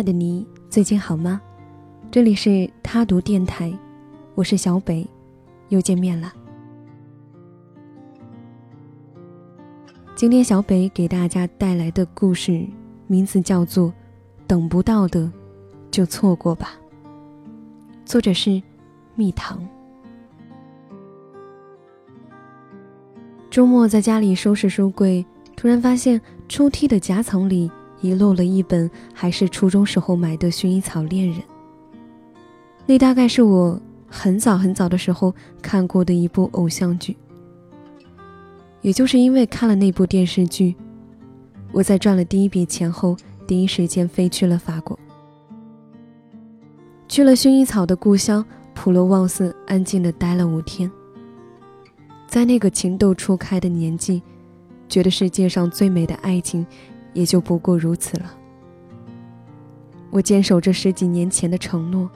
爱的你，最近好吗？这里是他读电台，我是小北，又见面了。今天小北给大家带来的故事名字叫做《等不到的就错过吧》，作者是蜜糖。周末在家里收拾书柜，突然发现抽屉的夹层里。遗漏了一本还是初中时候买的《薰衣草恋人》，那大概是我很早很早的时候看过的一部偶像剧。也就是因为看了那部电视剧，我在赚了第一笔钱后，第一时间飞去了法国，去了薰衣草的故乡普罗旺斯，安静的待了五天。在那个情窦初开的年纪，觉得世界上最美的爱情。也就不过如此了。我坚守着十几年前的承诺，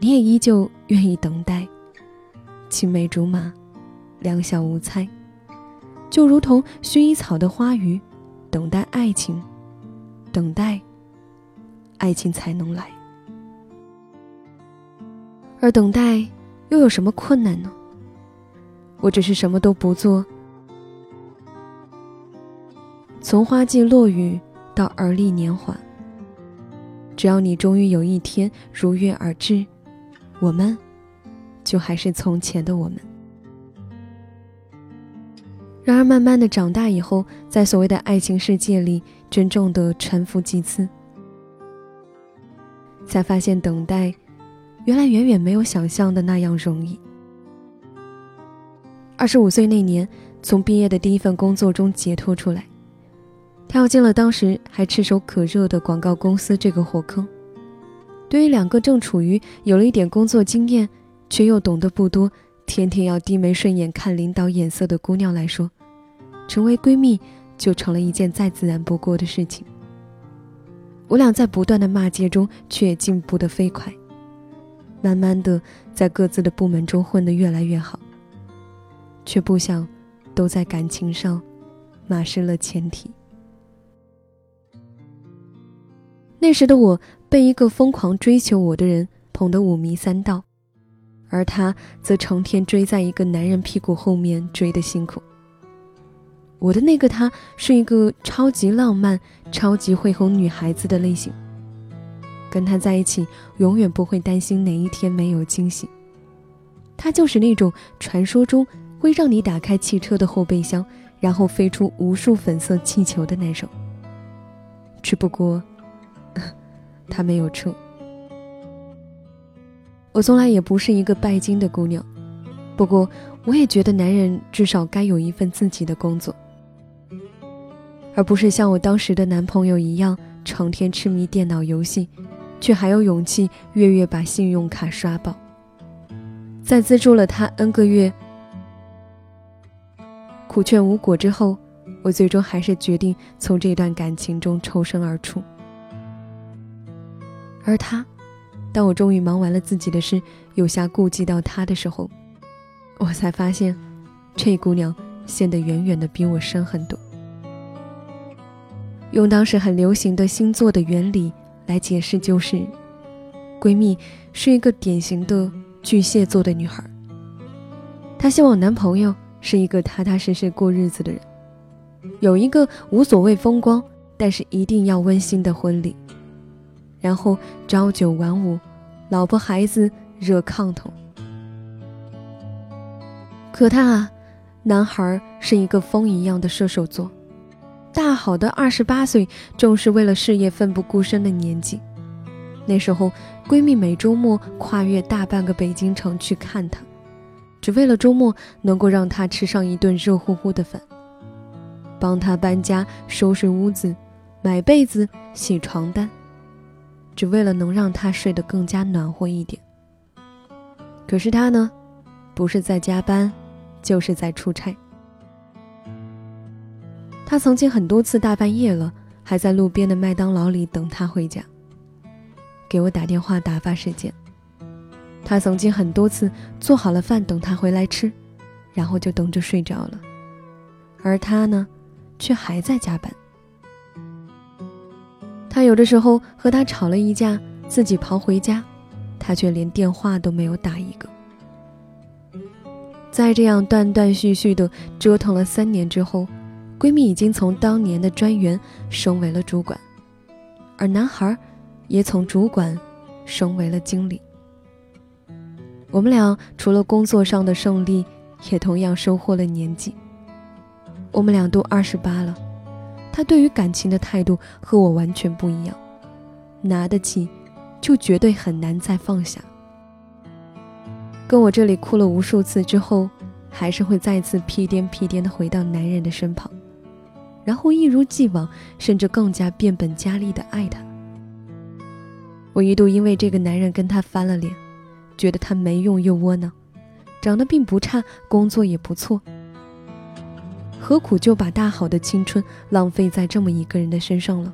你也依旧愿意等待，青梅竹马，两小无猜，就如同薰衣草的花语，等待爱情，等待爱情才能来。而等待又有什么困难呢？我只是什么都不做。从花季落雨到而立年华，只要你终于有一天如约而至，我们，就还是从前的我们。然而，慢慢的长大以后，在所谓的爱情世界里，真正的沉浮几次，才发现等待，原来远远没有想象的那样容易。二十五岁那年，从毕业的第一份工作中解脱出来。跳进了当时还炙手可热的广告公司这个火坑。对于两个正处于有了一点工作经验，却又懂得不多，天天要低眉顺眼看领导眼色的姑娘来说，成为闺蜜就成了一件再自然不过的事情。我俩在不断的骂街中，却也进步的飞快，慢慢的在各自的部门中混得越来越好，却不想都在感情上马失了前蹄。那时的我被一个疯狂追求我的人捧得五迷三道，而他则成天追在一个男人屁股后面追得辛苦。我的那个他是一个超级浪漫、超级会哄女孩子的类型，跟他在一起永远不会担心哪一天没有惊喜。他就是那种传说中会让你打开汽车的后备箱，然后飞出无数粉色气球的那种。只不过。他没有车。我从来也不是一个拜金的姑娘，不过我也觉得男人至少该有一份自己的工作，而不是像我当时的男朋友一样，成天痴迷电脑游戏，却还有勇气月月把信用卡刷爆。在资助了他 N 个月，苦劝无果之后，我最终还是决定从这段感情中抽身而出。而他，当我终于忙完了自己的事，有暇顾及到他的时候，我才发现，这姑娘陷得远远的比我深很多。用当时很流行的星座的原理来解释，就是，闺蜜是一个典型的巨蟹座的女孩。她希望男朋友是一个踏踏实实过日子的人，有一个无所谓风光，但是一定要温馨的婚礼。然后朝九晚五，老婆孩子热炕头。可他啊，男孩是一个风一样的射手座，大好的二十八岁，正是为了事业奋不顾身的年纪。那时候，闺蜜每周末跨越大半个北京城去看他，只为了周末能够让他吃上一顿热乎乎的饭，帮他搬家、收拾屋子、买被子、洗床单。只为了能让他睡得更加暖和一点。可是他呢，不是在加班，就是在出差。他曾经很多次大半夜了，还在路边的麦当劳里等他回家，给我打电话打发时间。他曾经很多次做好了饭等他回来吃，然后就等着睡着了。而他呢，却还在加班。他有的时候和他吵了一架，自己跑回家，他却连电话都没有打一个。在这样断断续续的折腾了三年之后，闺蜜已经从当年的专员升为了主管，而男孩也从主管升为了经理。我们俩除了工作上的胜利，也同样收获了年纪。我们俩都二十八了，他对于感情的态度和我完全不一样，拿得起，就绝对很难再放下。跟我这里哭了无数次之后，还是会再次屁颠屁颠的回到男人的身旁，然后一如既往，甚至更加变本加厉的爱他。我一度因为这个男人跟他翻了脸，觉得他没用又窝囊，长得并不差，工作也不错，何苦就把大好的青春浪费在这么一个人的身上了？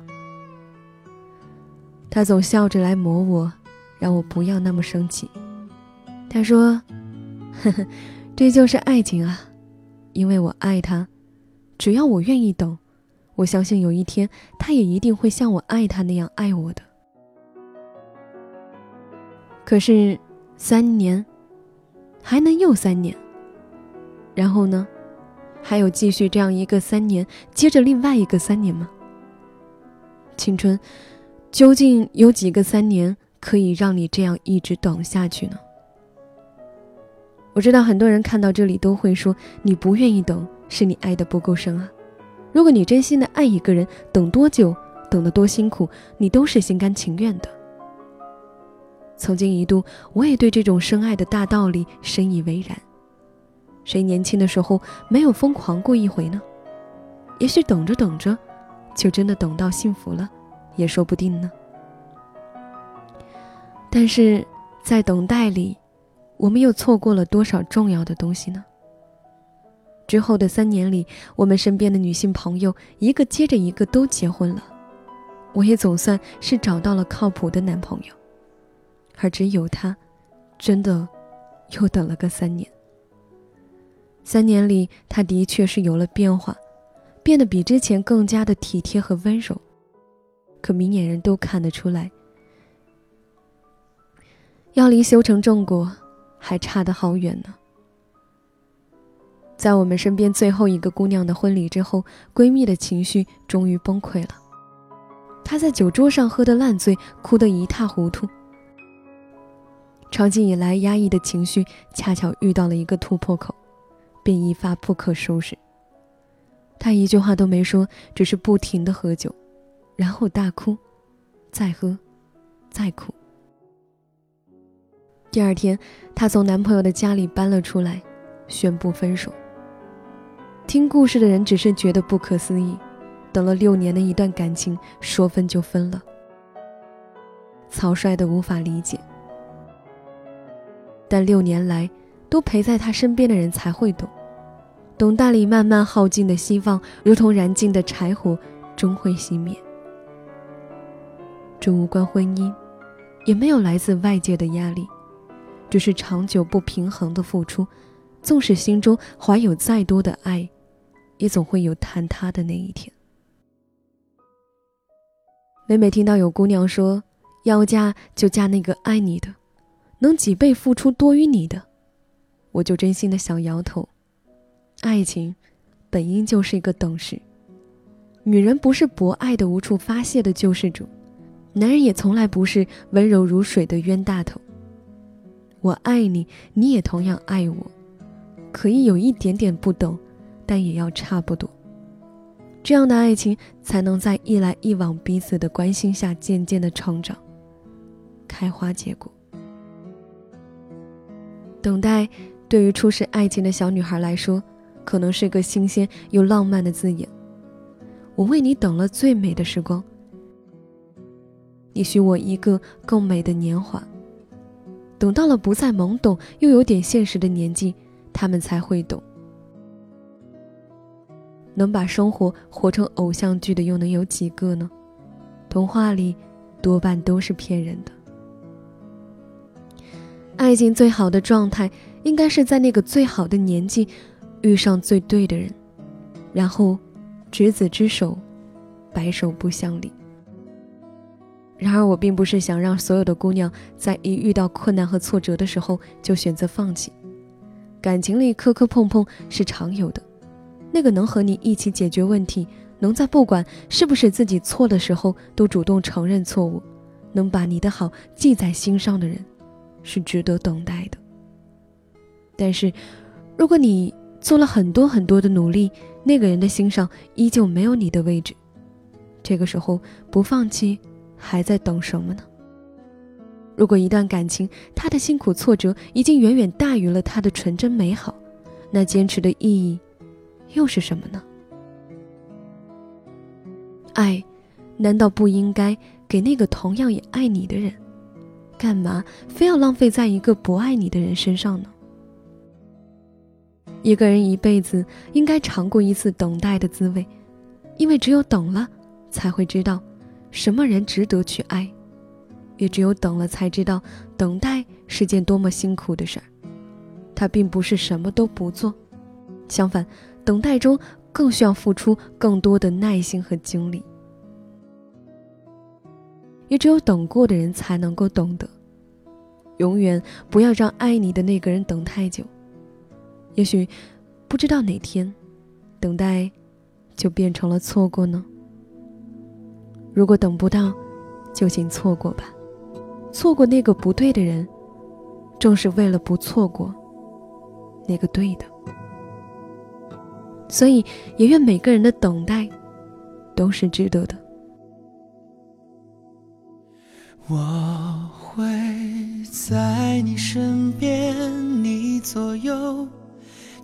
他总笑着来磨我，让我不要那么生气。他说：“呵呵，这就是爱情啊，因为我爱他，只要我愿意等，我相信有一天他也一定会像我爱他那样爱我的。可是三年，还能又三年，然后呢？还有继续这样一个三年，接着另外一个三年吗？青春，究竟有几个三年可以让你这样一直等下去呢？”我知道很多人看到这里都会说：“你不愿意等，是你爱的不够深啊。”如果你真心的爱一个人，等多久，等得多辛苦，你都是心甘情愿的。曾经一度，我也对这种深爱的大道理深以为然。谁年轻的时候没有疯狂过一回呢？也许等着等着，就真的等到幸福了，也说不定呢。但是在等待里。我们又错过了多少重要的东西呢？之后的三年里，我们身边的女性朋友一个接着一个都结婚了，我也总算是找到了靠谱的男朋友，而只有他，真的又等了个三年。三年里，他的确是有了变化，变得比之前更加的体贴和温柔，可明眼人都看得出来，要离修成正果。还差得好远呢。在我们身边最后一个姑娘的婚礼之后，闺蜜的情绪终于崩溃了。她在酒桌上喝得烂醉，哭得一塌糊涂。长期以来压抑的情绪恰巧遇到了一个突破口，便一发不可收拾。他一句话都没说，只是不停的喝酒，然后大哭，再喝，再哭。第二天，她从男朋友的家里搬了出来，宣布分手。听故事的人只是觉得不可思议，等了六年的一段感情，说分就分了，草率的无法理解。但六年来都陪在他身边的人才会懂，董大里慢慢耗尽的希望，如同燃尽的柴火，终会熄灭。这无关婚姻，也没有来自外界的压力。只是长久不平衡的付出，纵使心中怀有再多的爱，也总会有坍塌的那一天。每每听到有姑娘说要嫁就嫁那个爱你的，能几倍付出多于你的，我就真心的想摇头。爱情本应就是一个等式，女人不是博爱的无处发泄的救世主，男人也从来不是温柔如水的冤大头。我爱你，你也同样爱我，可以有一点点不懂，但也要差不多。这样的爱情才能在一来一往彼此的关心下，渐渐的成长、开花结果。等待对于初识爱情的小女孩来说，可能是个新鲜又浪漫的字眼。我为你等了最美的时光，你许我一个更美的年华。等到了不再懵懂又有点现实的年纪，他们才会懂。能把生活活成偶像剧的又能有几个呢？童话里多半都是骗人的。爱情最好的状态，应该是在那个最好的年纪，遇上最对的人，然后执子之手，白首不相离。然而，我并不是想让所有的姑娘在一遇到困难和挫折的时候就选择放弃。感情里磕磕碰碰是常有的，那个能和你一起解决问题，能在不管是不是自己错的时候都主动承认错误，能把你的好记在心上的人，是值得等待的。但是，如果你做了很多很多的努力，那个人的心上依旧没有你的位置，这个时候不放弃，还在等什么呢？如果一段感情，他的辛苦挫折已经远远大于了他的纯真美好，那坚持的意义又是什么呢？爱，难道不应该给那个同样也爱你的人？干嘛非要浪费在一个不爱你的人身上呢？一个人一辈子应该尝过一次等待的滋味，因为只有等了，才会知道什么人值得去爱。也只有等了，才知道等待是件多么辛苦的事儿。它并不是什么都不做，相反，等待中更需要付出更多的耐心和精力。也只有等过的人才能够懂得，永远不要让爱你的那个人等太久。也许，不知道哪天，等待就变成了错过呢。如果等不到，就请错过吧。错过那个不对的人，正是为了不错过那个对的。所以，也愿每个人的等待都是值得的。我会在你身边，你左右，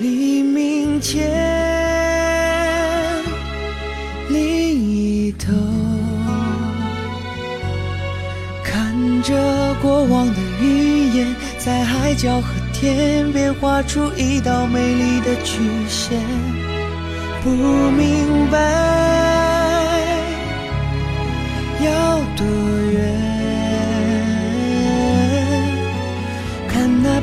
黎明前另一头。看着过往的语言，在海角和天边画出一道美丽的曲线。不明白要多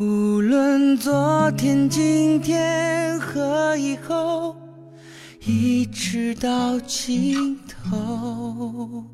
无论昨天、今天和以后，一直到尽头。